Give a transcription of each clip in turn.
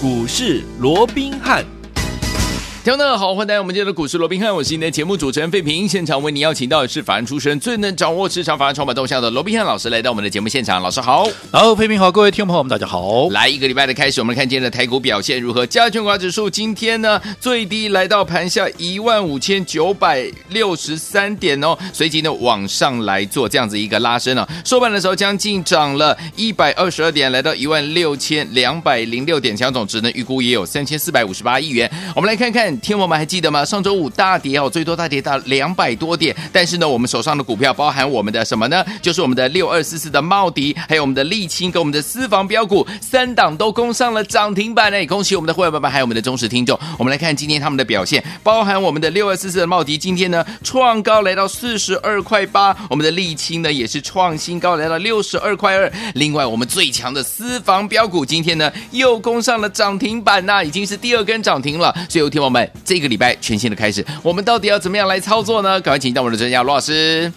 股市罗宾汉。听众好，欢迎来到我们今天的股市罗宾汉，我是你的节目主持人费平。现场为你邀请到的是法案出身、最能掌握市场法案筹码动向的罗宾汉老师，来到我们的节目现场。老师好，好，费平好，各位听众朋友们，大家好。来一个礼拜的开始，我们看今天的台股表现如何？加权股价指数今天呢，最低来到盘下一万五千九百六十三点哦，随即呢往上来做这样子一个拉升啊，收盘的时候将近涨了一百二十二点，来到一万六千两百零六点，强总值呢预估也有三千四百五十八亿元。我们来看看，天王们还记得吗？上周五大跌哦，最多大跌到两百多点。但是呢，我们手上的股票包含我们的什么呢？就是我们的六二四四的茂迪，还有我们的沥青跟我们的私房标股三档都攻上了涨停板诶！恭喜我们的会员爸爸还有我们的忠实听众。我们来看今天他们的表现，包含我们的六二四四的茂迪，今天呢创高来到四十二块八。我们的沥青呢也是创新高来到六十二块二。另外，我们最强的私房标股今天呢又攻上了涨停板呐，已经是第二根涨停了。所以，有听友们，这个礼拜全新的开始，我们到底要怎么样来操作呢？赶快请到我们的专家罗老师。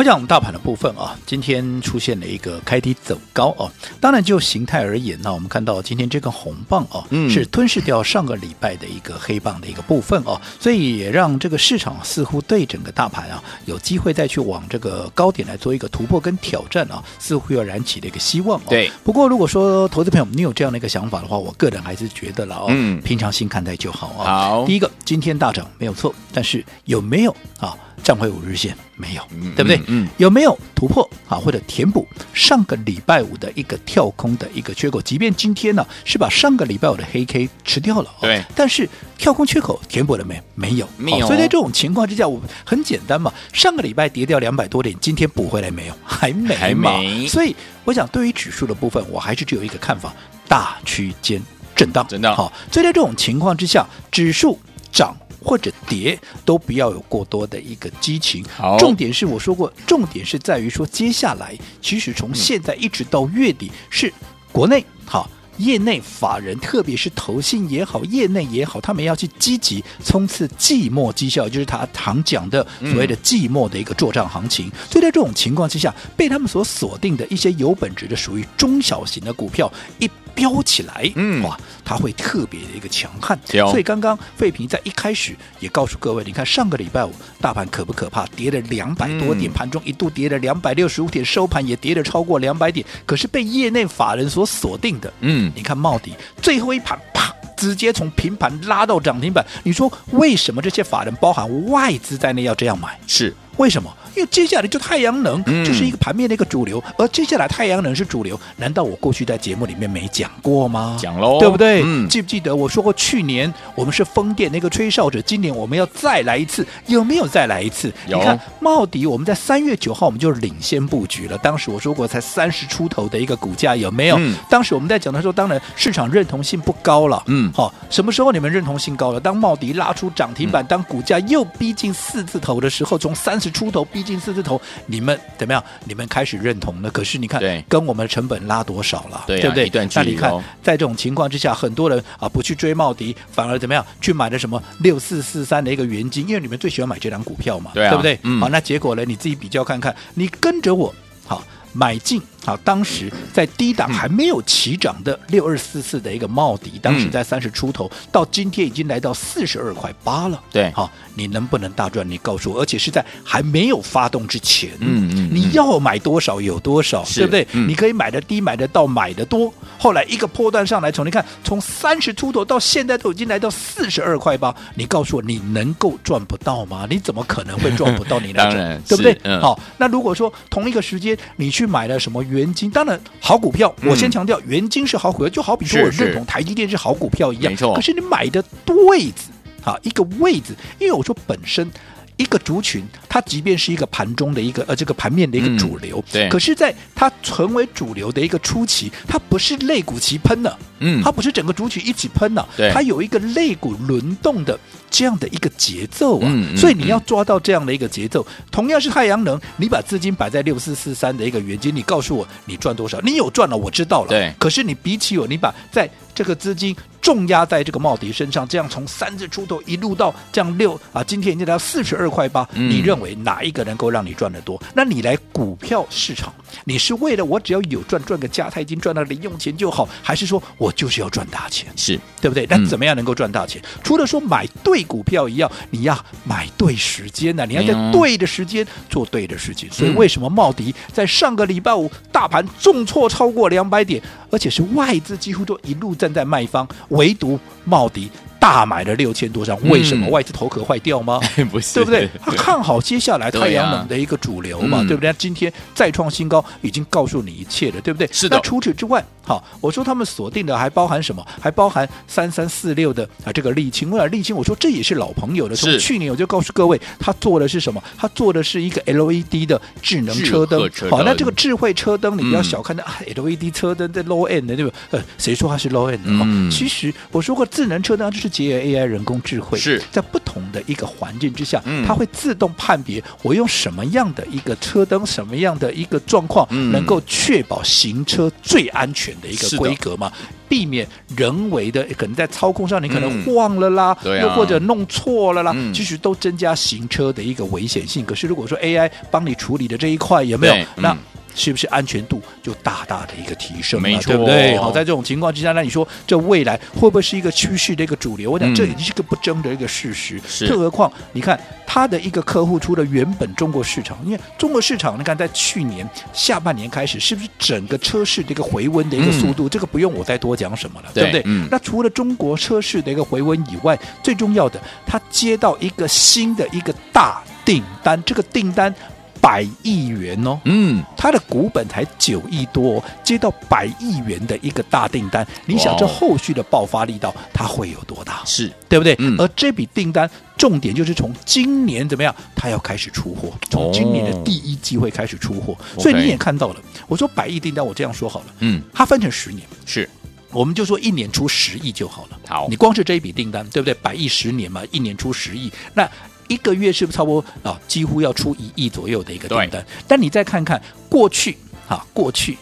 我讲我们大盘的部分啊，今天出现了一个开低走高啊。当然就形态而言呢，我们看到今天这个红棒啊，嗯，是吞噬掉上个礼拜的一个黑棒的一个部分啊，所以也让这个市场似乎对整个大盘啊有机会再去往这个高点来做一个突破跟挑战啊，似乎又燃起了一个希望。对，不过如果说投资朋友你有这样的一个想法的话，我个人还是觉得了哦，嗯，平常心看待就好啊。好，第一个今天大涨没有错，但是有没有啊？站回五日线没有，对不对？嗯，嗯，有没有突破啊？或者填补上个礼拜五的一个跳空的一个缺口？即便今天呢是把上个礼拜五的黑 K 吃掉了，对，但是跳空缺口填补了没？没有，没有。所以在这种情况之下，我很简单嘛，上个礼拜跌掉两百多点，今天补回来没有？还没，还没。所以我想，对于指数的部分，我还是只有一个看法：大区间震荡，震荡。好，所以在这种情况之下，指数涨。或者跌都不要有过多的一个激情，好，重点是我说过，重点是在于说，接下来其实从现在一直到月底，是国内好业内法人，特别是投信也好，业内也好，他们要去积极冲刺季末绩效，就是他常讲的所谓的季末的一个作账行情。嗯、所以在这种情况之下，被他们所锁定的一些有本质的属于中小型的股票一。飙起来，嗯，哇，它会特别的一个强悍，所以刚刚费平在一开始也告诉各位，你看上个礼拜五大盘可不可怕？跌了两百多点，盘中一度跌了两百六十五点，收盘也跌了超过两百点，可是被业内法人所锁定的，嗯，你看茂迪最后一盘啪，直接从平盘拉到涨停板，你说为什么这些法人包含外资在内要这样买？是。为什么？因为接下来就太阳能，就是一个盘面的一个主流，而接下来太阳能是主流，难道我过去在节目里面没讲过吗？讲喽，对不对？嗯，记不记得我说过，去年我们是风电那个吹哨者，今年我们要再来一次，有没有再来一次？有。你看茂迪，我们在三月九号我们就领先布局了，当时我说过才三十出头的一个股价，有没有？嗯。当时我们在讲的时候，当然市场认同性不高了。嗯。好，什么时候你们认同性高了？当茂迪拉出涨停板，当股价又逼近四字头的时候，从三十出头逼近四字头。你们怎么样？你们开始认同了？可是你看，跟我们的成本拉多少了？对，啊、对不对？一段距离。那你看，在这种情况之下，很多人啊不去追茂迪，反而怎么样？去买了什么六四四三的一个原金，因为你们最喜欢买这张股票嘛，对，啊、对不对？嗯。好，那结果呢？你自己比较看看，你跟着我好买进。好，当时在低档还没有起涨的六二四四的一个茂迪，当时在三十出头，到今天已经来到四十二块八了。对，好，你能不能大赚？你告诉我，而且是在还没有发动之前。嗯嗯，你要买多少有多少，对不对？你可以买的低，买的到，买的多。后来一个波段上来，从你看，从三十出头到现在都已经来到四十二块八，你告诉我，你能够赚不到吗？你怎么可能会赚不到？你来赚，对不对？好，那如果说同一个时间你去买了什么元金，当然好股票，我先强调，元金是好股票，就好比说我认同台积电是好股票一样。没错。可是你买的位子啊，一个位置，因为我说本身一个族群，它即便是一个盘中的一个呃这个盘面的一个主流，对。可是，在它成为主流的一个初期，它不是肋骨齐喷的，嗯，它不是整个族群一起喷的，对。它有一个肋骨轮动的。这样的一个节奏啊，嗯嗯嗯、所以你要抓到这样的一个节奏。同样是太阳能，你把资金摆在六四四三的一个原金，你告诉我你赚多少？你有赚了，我知道了。对。可是你比起我，你把在这个资金重压在这个茂迪身上，这样从三字出头一路到这样六啊，今天已经来到四十二块八，你认为哪一个能够让你赚得多？那你来股票市场，你是为了我只要有赚赚个价差金赚到零用钱就好，还是说我我就是要赚大钱，是对不对？那怎么样能够赚大钱？嗯、除了说买对股票一样，你要买对时间呢、啊？你要在对的时间做对的事情。嗯、所以为什么茂迪在上个礼拜五大盘重挫超过两百点，而且是外资几乎都一路站在卖方，唯独茂迪。大买了六千多张，为什么、嗯、外资头壳坏掉吗？不是，对不对？他看好接下来太阳能的一个主流嘛，对，啊、对不对？今天再创新高，已经告诉你一切了，对不对？是的。那除此之外，好，我说他们锁定的还包含什么？还包含三三四六的啊，这个沥青。为了沥青，我说这也是老朋友了。从去年我就告诉各位，他做的是什么？他做的是一个 LED 的智能车灯。车灯好，那这个智慧车灯，你不要小看的、嗯啊、LED 车灯在 low end 的，对不对？呃，谁说它是 low end 的？嗯、其实我说过，智能车灯就是结合 AI 人工。工智慧是在不同的一个环境之下，它会自动判别我用什么样的一个车灯，什么样的一个状况，能够确保行车最安全的一个规格嘛？避免人为的可能在操控上你可能晃了啦，又或者弄错了啦，其实都增加行车的一个危险性。可是如果说 AI 帮你处理的这一块有没有？那是不是安全度就大大的一个提升了？没错，对不对？好，在这种情况之下，那你说这未来会不会是一个趋势的一个主流？我想这已经是个不争的一个事实。是，更何况你看他的一个客户，除了原本中国市场，因为中国市场，你看在去年下半年开始，是不是整个车市的一个回温的一个速度？这个不用我再多讲什么了，对不对？那除了中国车市的一个回温以外，最重要的，他接到一个新的一个大订单，这个订单。百亿元哦，嗯，它的股本才九亿多，哦，接到百亿元的一个大订单，你想这后续的爆发力道它会有多大？是对不对？嗯，而这笔订单重点就是从今年怎么样，它要开始出货，从今年的第一季会开始出货，哦，所以你也看到了。我说百亿订单，我这样说好了，嗯，它分成十年，是，我们就说一年出十亿就好了。好，你光是这一笔订单，对不对？百亿十年嘛，一年出十亿，那。一个月是不是差不多啊？几乎要出一亿左右的一个订单。但你再看看过去啊，过去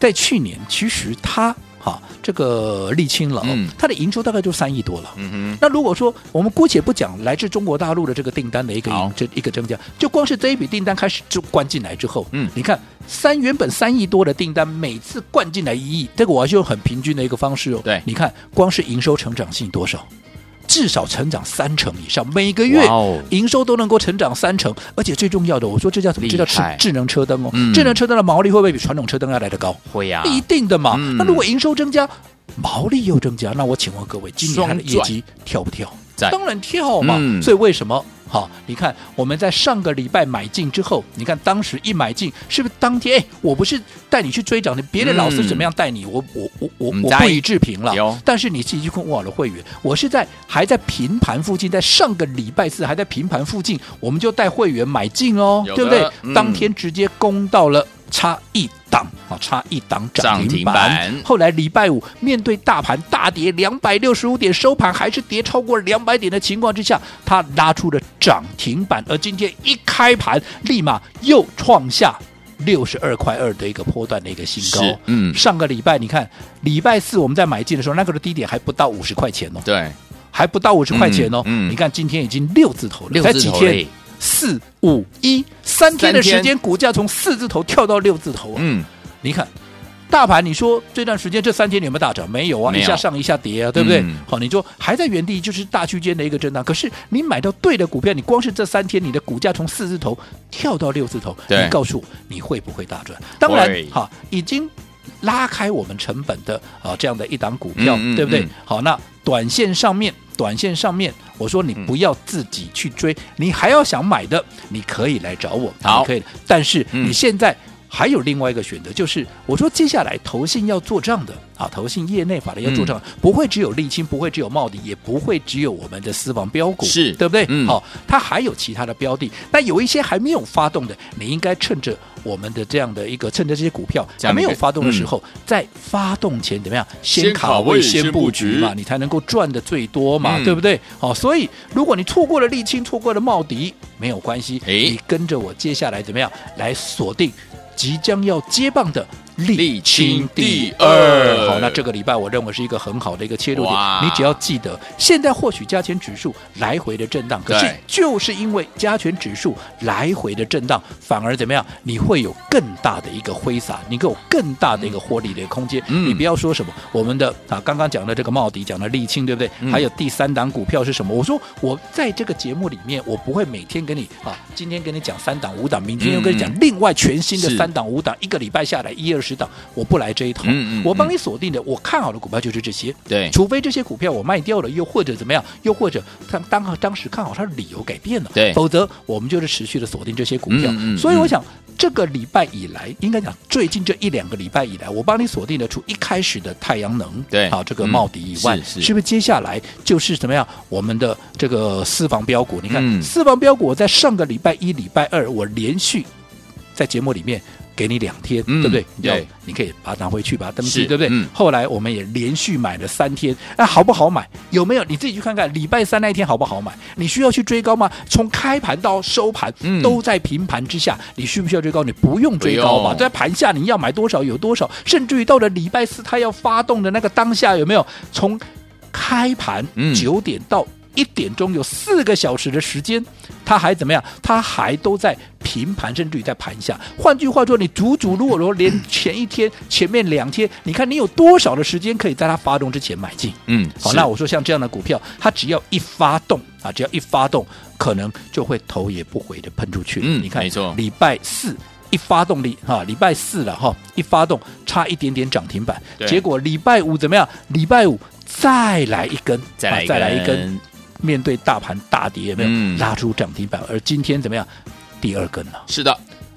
在去年，其实它哈、啊、这个沥青了，嗯、它的营收大概就三亿多了。嗯哼。那如果说我们姑且不讲来自中国大陆的这个订单的一个这一个增加，就光是这一笔订单开始就灌进来之后，嗯，你看三原本三亿多的订单，每次灌进来一亿，这个我还是用很平均的一个方式哦。对，你看光是营收成长性多少？至少成长三成以上，每个月营收都能够成长三成，而且最重要的，我说这叫什么？这叫智智能车灯哦。嗯、智能车灯的毛利会不会比传统车灯要来得高？会呀、啊，一定的嘛。嗯、那如果营收增加，毛利又增加，那我请问各位，今年它的业绩跳不跳？当然跳嘛。嗯、所以为什么？好，你看我们在上个礼拜买进之后，你看当时一买进，是不是当天？哎，我不是带你去追涨的，别的老师怎么样带你？我我我我我不予置评了。但是你自己去问我的会员，我是在还在平盘附近，在上个礼拜四还在平盘附近，我们就带会员买进哦，对不对？嗯、当天直接攻到了。差一档啊，差一档涨停板。后来礼拜五面对大盘大跌两百六十五点，收盘还是跌超过两百点的情况之下，它拉出了涨停板。而今天一开盘，立马又创下六十二块二的一个波段的一个新高。嗯，上个礼拜你看，礼拜四我们在买进的时候，那个的低点还不到五十块钱哦。对，还不到五十块钱哦。嗯，你看今天已经六字头了，才几天。四五一三天的时间，股价从四字头跳到六字头啊！嗯，你看大盘，你说这段时间这三天你有没有大涨？没有啊，一下上一下跌啊，对不对？好，你说还在原地，就是大区间的一个震荡。可是你买到对的股票，你光是这三天，你的股价从四字头跳到六字头，你告诉我你会不会大赚？当然，好，已经拉开我们成本的啊这样的一档股票，对不对？好，那短线上面。短线上面，我说你不要自己去追，嗯、你还要想买的，你可以来找我，好，可以。但是你现在。嗯还有另外一个选择，就是我说接下来投信要做账的啊，投信业内法人要做账，嗯、不会只有沥青，不会只有茂迪，也不会只有我们的私房标股，是对不对？嗯，好、哦，它还有其他的标的，那有一些还没有发动的，你应该趁着我们的这样的一个，趁着这些股票还没有发动的时候，嗯、在发动前怎么样，先卡位、先布局嘛，你才能够赚的最多嘛，嗯、对不对？好、哦，所以如果你错过了沥青，错过了茂迪，没有关系，你跟着我接下来怎么样来锁定？即将要接棒的丽清第二。好，那这个礼拜我认为是一个很好的一个切入点。你只要记得，现在或许加权指数来回的震荡，可是就是因为加权指数来回的震荡，反而怎么样？你会有更大的一个挥洒，你会有更大的一个获利的空间。嗯、你不要说什么我们的啊，刚刚讲的这个茂迪，讲的沥青，对不对？嗯、还有第三档股票是什么？我说我在这个节目里面，我不会每天跟你啊，今天跟你讲三档五档，明天又跟你讲另外全新的三档五档，一个礼拜下来一二十档，我不来这一套。嗯嗯、我帮你锁定的，我看好的股票就是这些。对，除非这些股票我卖掉了，又或者怎么样，又或者他当当时看好它的理由改变了，对，否则我们就是持续的锁定这些股票。嗯嗯、所以我想。这个礼拜以来，应该讲最近这一两个礼拜以来，我帮你锁定的除一开始的太阳能，对，好这个茂迪以外，嗯、是，是，是不是接下来就是怎么样？我们的这个私房标股，你看、嗯、私房标股，我在上个礼拜一、礼拜二，我连续在节目里面。给你两天，对不对？对，你可以把它拿回去，把它登记，对不对？后来我们也连续买了三天，那好不好买？有没有？你自己去看看，礼拜三那一天好不好买？你需要去追高吗？从开盘到收盘都在平盘之下，你需不需要追高？你不用追高吧，在盘下你要买多少有多少，甚至于到了礼拜四它要发动的那个当下，有没有？从开盘九点到一点钟有四个小时的时间，它还怎么样？它还都在平盘，甚至于在盘下。换句话说，你足足如果说连前一天、前面两天，你看你有多少的时间可以在它发动之前买进？嗯，好，那我说像这样的股票，它只要一发动啊，只要一发动，可能就会头也不回的喷出去。嗯，你看，没错，礼拜四一发动力哈，礼拜四了哈，一发动差一点点涨停板，结果礼拜五怎么样？礼拜五再来一根，再来再来一根。面对大盘大跌，有没有拉出涨停板？嗯、而今天怎么样？第二根了。是的，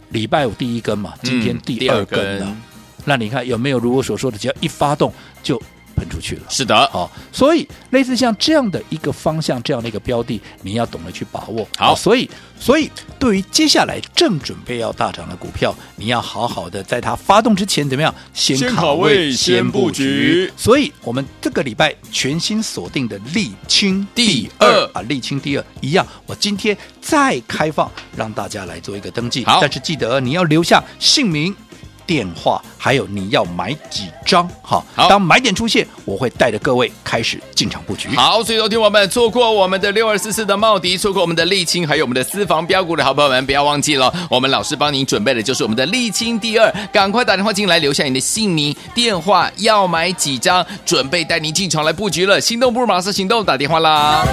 礼拜五第一根嘛，今天第二根了。嗯、那你看有没有如我所说的，只要一发动就。喷出去了，是的，好，所以类似像这样的一个方向，这样的一个标的，你要懂得去把握。好，所以，所以对于接下来正准备要大涨的股票，你要好好的在它发动之前怎么样，先卡位，先布局。所以我们这个礼拜全新锁定的沥青第二啊，沥青第二一样，我今天再开放让大家来做一个登记。但是记得你要留下姓名。电话还有你要买几张？哈，好，当买点出现，我会带着各位开始进场布局。好，所以昨天我们错过我们的六二四四的茂迪，错过我们的沥青，还有我们的私房标股的好朋友们，不要忘记了，我们老师帮您准备的就是我们的沥青第二，赶快打电话进来，留下你的姓名、电话，要买几张，准备带您进场来布局了。心动不如马上行动，打电话啦！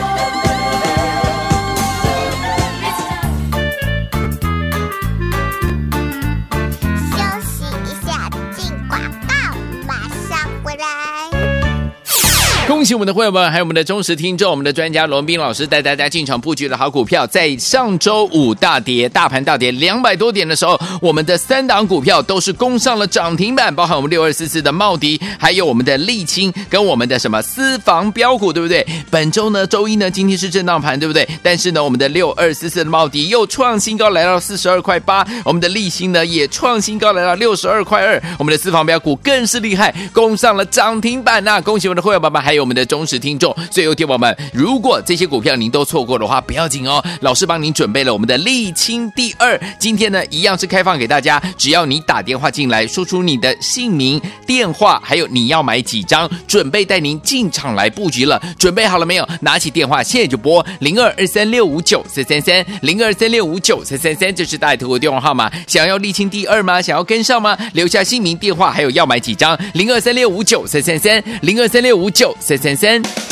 恭喜我们的会员们，还有我们的忠实听众，我们的专家罗斌老师带大家进场布局的好股票，在上周五大跌，大盘大跌两百多点的时候，我们的三档股票都是攻上了涨停板，包含我们六二四四的茂迪，还有我们的沥青跟我们的什么私房标股，对不对？本周呢，周一呢，今天是震荡盘，对不对？但是呢，我们的六二四四的茂迪又创新高，来到四十二块八，我们的沥青呢也创新高，来到六十二块二，我们的私房标股更是厉害，攻上了涨停板呐、恭喜我们的会员宝宝，还有我们。的忠实听众，所以有听友们，如果这些股票您都错过的话，不要紧哦，老师帮您准备了我们的沥青第二，今天呢一样是开放给大家，只要你打电话进来，说出你的姓名、电话，还有你要买几张，准备带您进场来布局了，准备好了没有？拿起电话现在就拨零二二三六五九三三三零二三六五九三三三，这是大图的电话号码。想要沥青第二吗？想要跟上吗？留下姓名、电话，还有要买几张，零二三六五九三三三零二三六五九三。森森。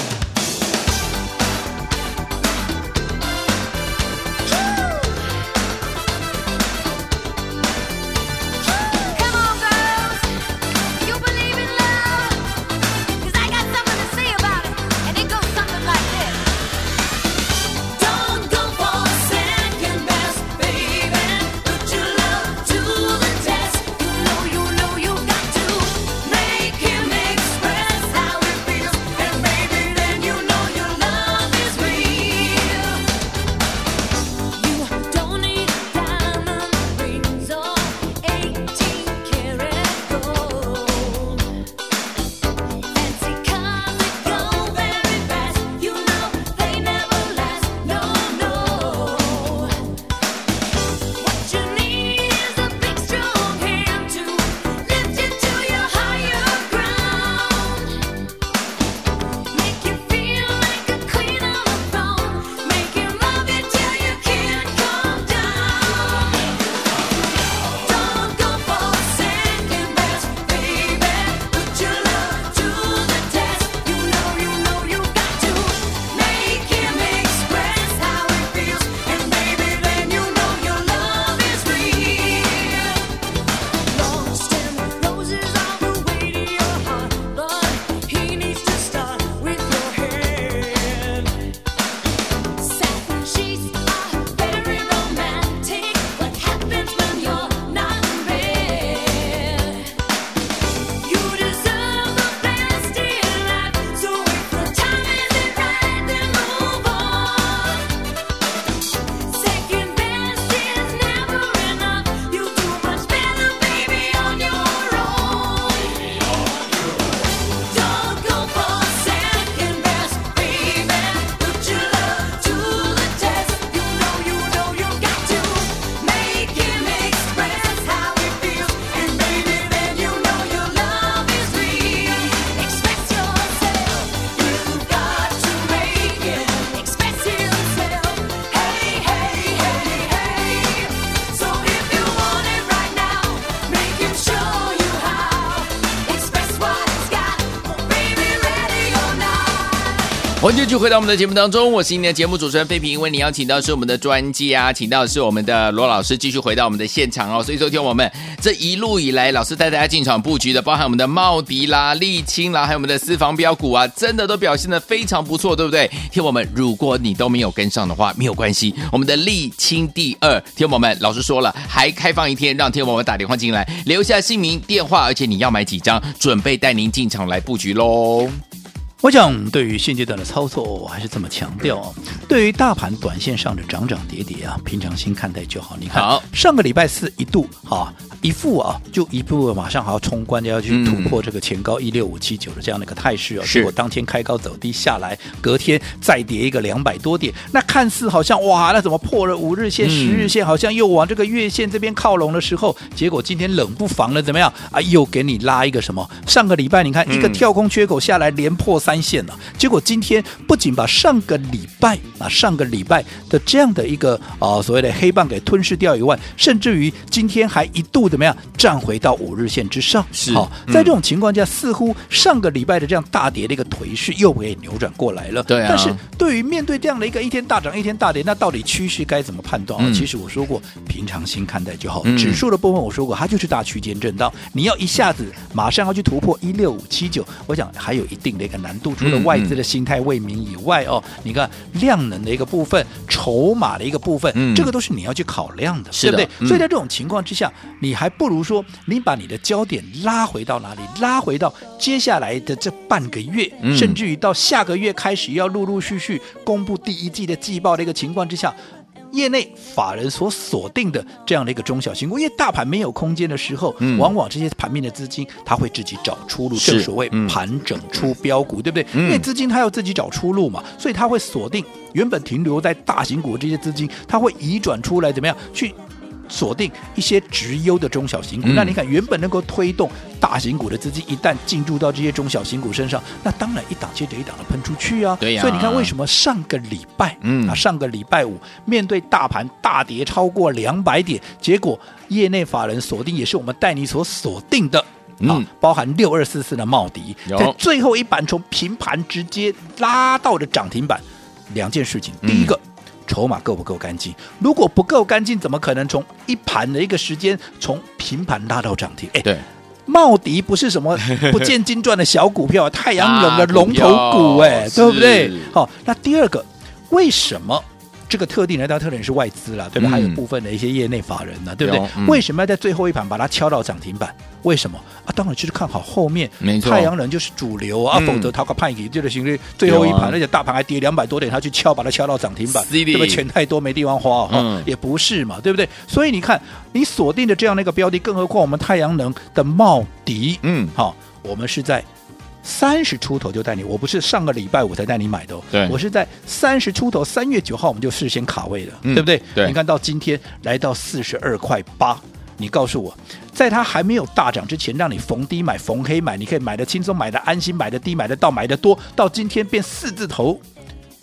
欢迎继续回到我们的节目当中，我是今天的节目主持人费平。为你邀请到是我们的专家，请到是我们的罗老师，继续回到我们的现场哦。所以说，听我们这一路以来，老师带大家进场布局的，包含我们的茂迪啦、丽清啦，还有我们的私房标股啊，真的都表现得非常不错，对不对？听我们，如果你都没有跟上的话，没有关系，我们的丽清第二，听我们，老师说了，还开放一天，让听我们打电话进来，留下姓名、电话，而且你要买几张，准备带您进场来布局喽。我想，对于现阶段的操作，我还是这么强调哦。对于大盘短线上的涨涨跌跌啊，平常心看待就好。你看，好上个礼拜四一度哈。一副啊，就一步马上还要冲关，就要去突破这个前高一六五七九的这样的一个态势哦。结果当天开高走低下来，隔天再跌一个两百多点，那看似好像哇，那怎么破了五日线、十日线，好像又往这个月线这边靠拢的时候，结果今天冷不防的，怎么样啊？又给你拉一个什么？上个礼拜你看一个跳空缺口下来，连破三线了。结果今天不仅把上个礼拜啊上个礼拜的这样的一个啊所谓的黑棒给吞噬掉以外，甚至于今天还一度。怎么样站回到五日线之上？是好，在这种情况下，似乎上个礼拜的这样大跌的一个颓势又给扭转过来了。对啊。但是对于面对这样的一个一天大涨一天大跌，那到底趋势该怎么判断啊？其实我说过，平常心看待就好。指数的部分我说过，它就是大区间震荡。你要一下子马上要去突破一六五七九，我想还有一定的一个难度。除了外资的心态未明以外哦，你看量能的一个部分、筹码的一个部分，这个都是你要去考量的，对不对？所以在这种情况之下，你。还不如说，你把你的焦点拉回到哪里？拉回到接下来的这半个月，嗯、甚至于到下个月开始要陆陆续续公布第一季的季报的一个情况之下，业内法人所锁定的这样的一个中小型股，因为大盘没有空间的时候，嗯、往往这些盘面的资金它会自己找出路，正所谓盘整出标股，嗯、对不对？嗯、因为资金它要自己找出路嘛，所以它会锁定原本停留在大型股的这些资金，它会移转出来，怎么样去？锁定一些直优的中小型股，嗯、那你看原本能够推动大型股的资金，一旦进入到这些中小型股身上，那当然一档接着一档的喷出去啊。对呀、啊。所以你看，为什么上个礼拜，嗯。啊，上个礼拜五面对大盘大跌超过两百点，结果业内法人锁定也是我们带你所锁定的，嗯、啊，包含六二四四的茂迪，有。在最后一板从平盘直接拉到了涨停板，两件事情，第一个。嗯筹码够不够干净？如果不够干净，怎么可能从一盘的一个时间从平盘拉到涨停？哎，对，茂迪不是什么 不见经传的小股票，太阳能的龙头股，哎，对不对？好，那第二个，为什么？这个特定人，当然特定是外资了，对吧？还有部分的一些业内法人呢，对不对？为什么要在最后一盘把它敲到涨停板？为什么啊？当然就是看好后面，太阳能就是主流啊，否则它个判给这个行为最后一盘，而且大盘还跌两百多点，他去敲把它敲到涨停板，对不对？钱太多没地方花啊，也不是嘛，对不对？所以你看，你锁定的这样的一个标的，更何况我们太阳能的茂迪，嗯，好，我们是在。三十出头就带你，我不是上个礼拜五才带你买的哦，对我是在三十出头，三月九号我们就事先卡位了，嗯、对不对？对，你看到今天来到四十二块八，你告诉我，在它还没有大涨之前，让你逢低买、逢黑买，你可以买的轻松、买的安心、买的低、买的到、买的多，到今天变四字头，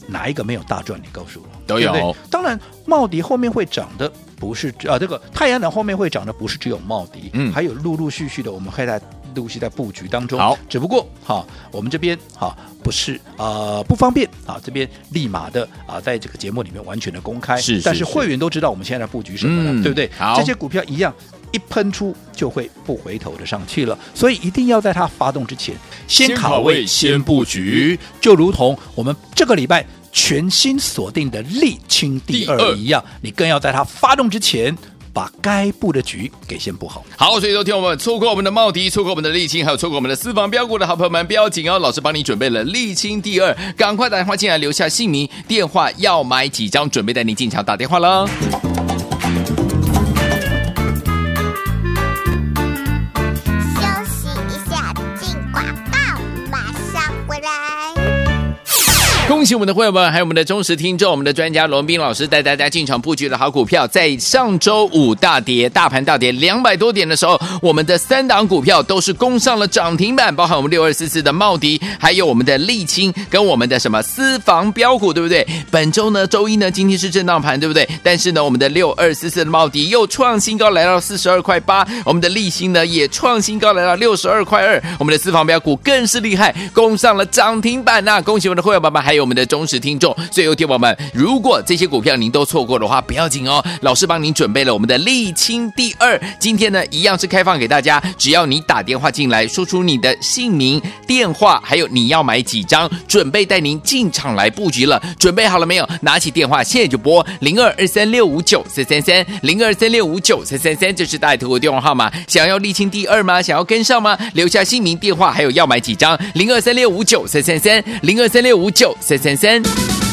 哪一个没有大赚？你告诉我，都有。对对当然，茂迪后面会涨的不是啊，这个太阳能后面会涨的不是只有茂迪，嗯，还有陆陆续续的，我们会在。陆续在布局当中，好，只不过哈，我们这边哈不是呃不方便啊，这边立马的啊，在这个节目里面完全的公开，是，是，是，但是会员都知道我们现在在布局什么了，嗯、对不对？好，这些股票一样一喷出就会不回头的上去了，所以一定要在它发动之前先卡位、先布局，就如同我们这个礼拜全新锁定的沥青第二。一样，你更要在它发动之前。把该布的局给先布好。好，所以说听我们错过我们的茂迪，错过我们的沥青，还有错过我们的私房标股的好朋友们，不要紧哦，老师帮你准备了沥青第二，赶快打电话进来，留下姓名、电话，要买几张，准备带你进场打电话了。恭喜我们的会员们，还有我们的忠实听众，我们的专家罗斌老师带大家进场布局的好股票，在上周五大跌，大盘大跌两百多点的时候，我们的三档股票都是攻上了涨停板，包含我们六二四四的茂迪，还有我们的沥青跟我们的什么私房标股，对不对？本周呢，周一呢，今天是震荡盘，对不对？但是呢，我们的六二四四的茂迪又创新高，来到四十二块八，我们的沥青呢也创新高，来到六十二块二，我们的私房标股更是厉害，攻上了涨停板呐！恭喜我们的会员宝宝还给我们的忠实听众。所以，有听友们，如果这些股票您都错过的话，不要紧哦，老师帮您准备了我们的沥青第二。今天呢，一样是开放给大家，只要你打电话进来，说出你的姓名、电话，还有你要买几张，准备带您进场来布局了。准备好了没有？拿起电话，现在就拨零二二三六五九三三三零二三六五九三三三，这是大爱投顾电话号码。想要沥青第二吗？想要跟上吗？留下姓名、电话，还有要买几张，零二三六五九三三三零二三六五九三三三。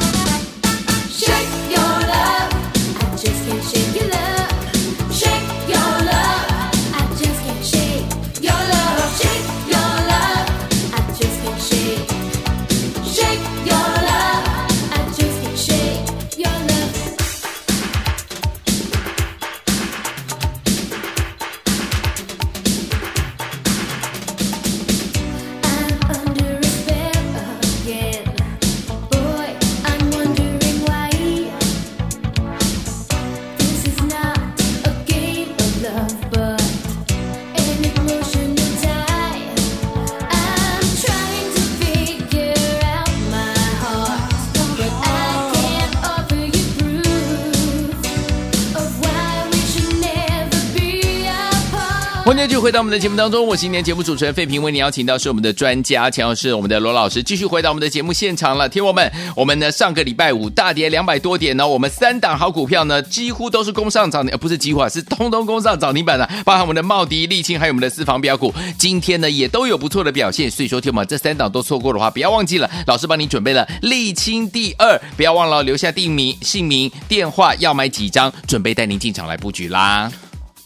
欢迎继续回到我们的节目当中，我是今天节目主持人费平，为你邀请到是我们的专家，强老师，我们的罗老师，继续回到我们的节目现场了。听我们，我们呢上个礼拜五大跌两百多点呢，我们三档好股票呢几乎都是攻上涨停，呃不是几乎啊，是通通攻上涨停板的，包含我们的茂迪、沥青，还有我们的私房标股，今天呢也都有不错的表现。所以说，听我们这三档都错过的话，不要忘记了，老师帮你准备了沥青第二，不要忘了留下地名、姓名、电话，要买几张，准备带您进场来布局啦。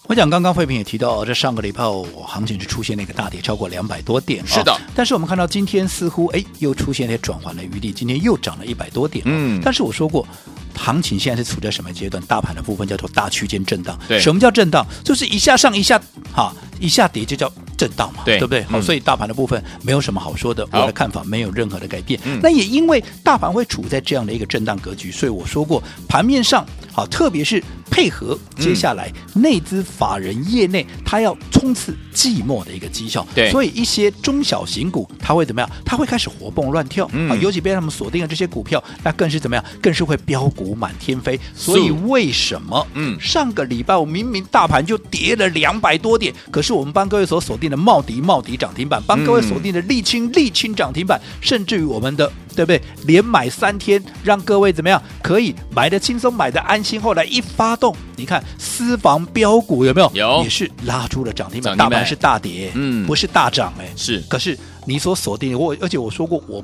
我想刚刚费平也提到，这上个礼拜我行情是出现了一个大跌，超过两百多点。是的，但是我们看到今天似乎哎又出现了一些转换的余地，今天又涨了一百多点。嗯，但是我说过，行情现在是处在什么阶段？大盘的部分叫做大区间震荡。对，什么叫震荡？就是一下上一下哈，一下跌就叫震荡嘛，对，对不对？好，所以大盘的部分没有什么好说的，我的看法没有任何的改变。那也因为大盘会处在这样的一个震荡格局，所以我说过，盘面上好，特别是。配合接下来内资法人业内，他要冲刺寂寞的一个绩效，对，所以一些中小型股它会怎么样？它会开始活蹦乱跳，嗯、啊，尤其被他们锁定了这些股票，那更是怎么样？更是会飙股满天飞。所以为什么？嗯，上个礼拜我明明大盘就跌了两百多点，可是我们帮各位所锁定的茂迪、茂迪涨停板，帮各位锁定的沥青沥青涨停板，甚至于我们的。对不对？连买三天，让各位怎么样？可以买的轻松，买的安心。后来一发动，你看私房标股有没有？有，也是拉出了涨停板。大盘是大跌，嗯，不是大涨哎。是，可是你所锁定的我，而且我说过，我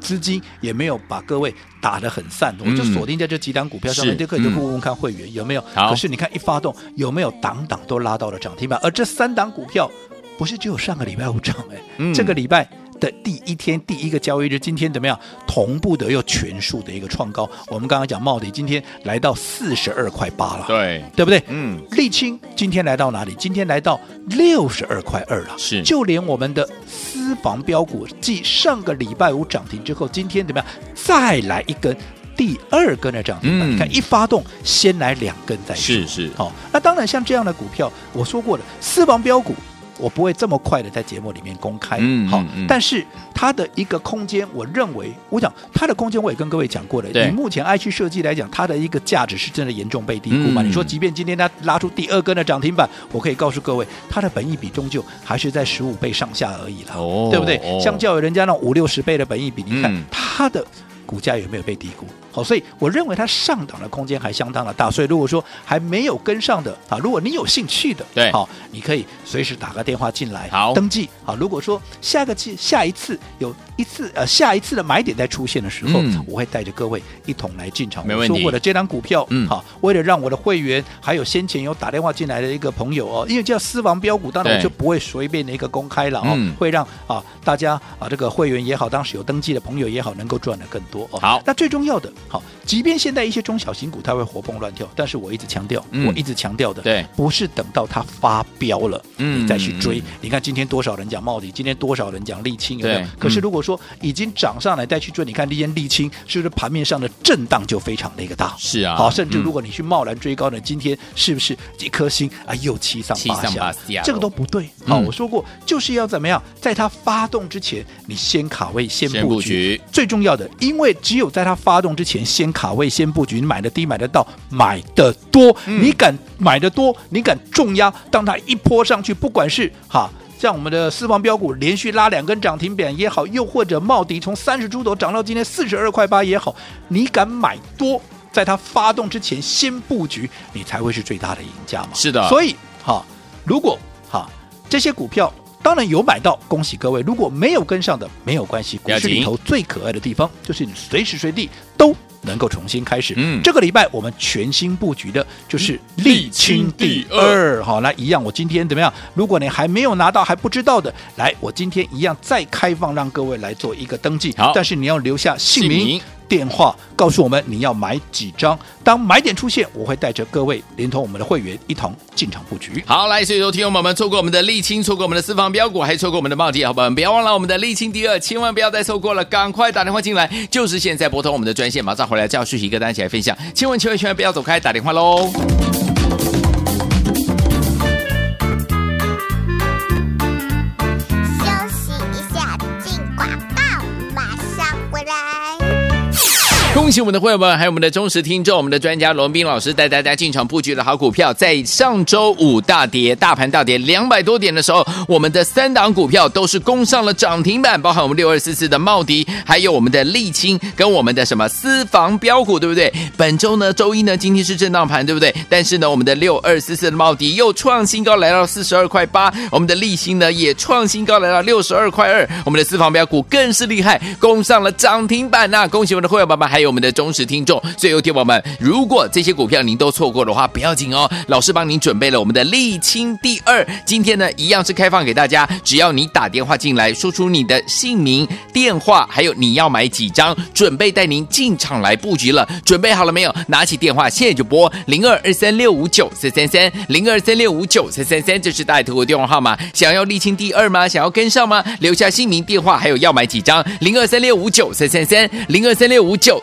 资金也没有把各位打得很散，嗯、我就锁定在这几档股票上面，就可以就问问看会员有没有。可是你看一发动，有没有档档都拉到了涨停板？而这三档股票不是只有上个礼拜五涨哎，嗯、这个礼拜。的第一天第一个交易日，今天怎么样？同步的又全数的一个创高。我们刚刚讲茂迪，今天来到四十二块八了，对对不对？嗯。沥青今天来到哪里？今天来到六十二块二了。是。就连我们的私房标股，继上个礼拜五涨停之后，今天怎么样？再来一根第二根的涨停板。嗯、你看一发动，先来两根再说。是是。好、哦，那当然像这样的股票，我说过了，私房标股。我不会这么快的在节目里面公开，嗯，好，但是它的一个空间，我认为，我想它的空间，我也跟各位讲过了。以目前 IC 设计来讲，它的一个价值是真的严重被低估嘛？你说，即便今天它拉出第二根的涨停板，我可以告诉各位，它的本益比终究还是在十五倍上下而已了，哦，对不对？相较于人家那五六十倍的本益比，你看它的股价有没有被低估？好，所以我认为它上档的空间还相当的大，所以如果说还没有跟上的啊，如果你有兴趣的，对，好，你可以随时打个电话进来，好，登记，好，如果说下个季下一次有一次呃下一次的买点在出现的时候，嗯、我会带着各位一同来进场。没问题。我说过的这张股票，嗯，好，为了让我的会员还有先前有打电话进来的一个朋友哦，因为叫私房标股，当然我就不会随便的一个公开了哦，嗯、会让啊大家啊这个会员也好，当时有登记的朋友也好，能够赚的更多哦。好，那最重要的。好，即便现在一些中小型股它会活蹦乱跳，但是我一直强调，嗯、我一直强调的，对，不是等到它发飙了，嗯，你再去追。嗯、你看今天多少人讲茂迪，今天多少人讲沥青，有没有？对。可是如果说已经涨上来再去追，你看今天沥青是不是盘面上的震荡就非常的一个大？是啊，好，甚至如果你去贸然追高呢，嗯、今天是不是一颗星啊又七上八下？八下。这个都不对。好，嗯、我说过就是要怎么样，在它发动之前，你先卡位，先布局。最重要的，因为只有在它发动之前，先卡位，先布局，你买的低，买得到，买的多，嗯、你敢买的多，你敢重压，当它一波上去，不管是哈，像我们的私房标股连续拉两根涨停板也好，又或者茂迪从三十出头涨到今天四十二块八也好，你敢买多，在它发动之前先布局，你才会是最大的赢家嘛。是的，所以哈，如果哈这些股票。当然有买到，恭喜各位！如果没有跟上的，没有关系。股市里头最可爱的地方，就是你随时随地都能够重新开始。嗯，这个礼拜我们全新布局的就是沥青第二。好，来一样，我今天怎么样？如果你还没有拿到，还不知道的，来，我今天一样再开放，让各位来做一个登记。好，但是你要留下姓名。电话告诉我们你要买几张，当买点出现，我会带着各位连同我们的会员一同进场布局。好，来，所以说听众朋友们错过我们的沥青，错过我们的私房标股，还错过我们的茂迪，好朋友们不要忘了我们的沥青第二，千万不要再错过了，赶快打电话进来，就是现在拨通我们的专线，马上回来叫讯息一个单起来分享，千万千万千万不要走开，打电话喽。恭喜我们的会员们，还有我们的忠实听众，我们的专家罗斌老师带大家进场布局的好股票，在上周五大跌，大盘大跌两百多点的时候，我们的三档股票都是攻上了涨停板，包含我们六二四四的茂迪，还有我们的沥青跟我们的什么私房标股，对不对？本周呢，周一呢，今天是震荡盘，对不对？但是呢，我们的六二四四的茂迪又创新高，来到四十二块八，我们的沥青呢也创新高，来到六十二块二，我们的私房标股更是厉害，攻上了涨停板呐！恭喜我们的会员宝宝，还有。我们的忠实听众，所以有听友们，如果这些股票您都错过的话，不要紧哦，老师帮您准备了我们的沥青第二，今天呢一样是开放给大家，只要你打电话进来，说出你的姓名、电话，还有你要买几张，准备带您进场来布局了，准备好了没有？拿起电话现在就拨零二二三六五九三三三零二三六五九三三三，这是大图的电话号码。想要沥青第二吗？想要跟上吗？留下姓名、电话，还有要买几张，零二三六五九三三三零二三六五九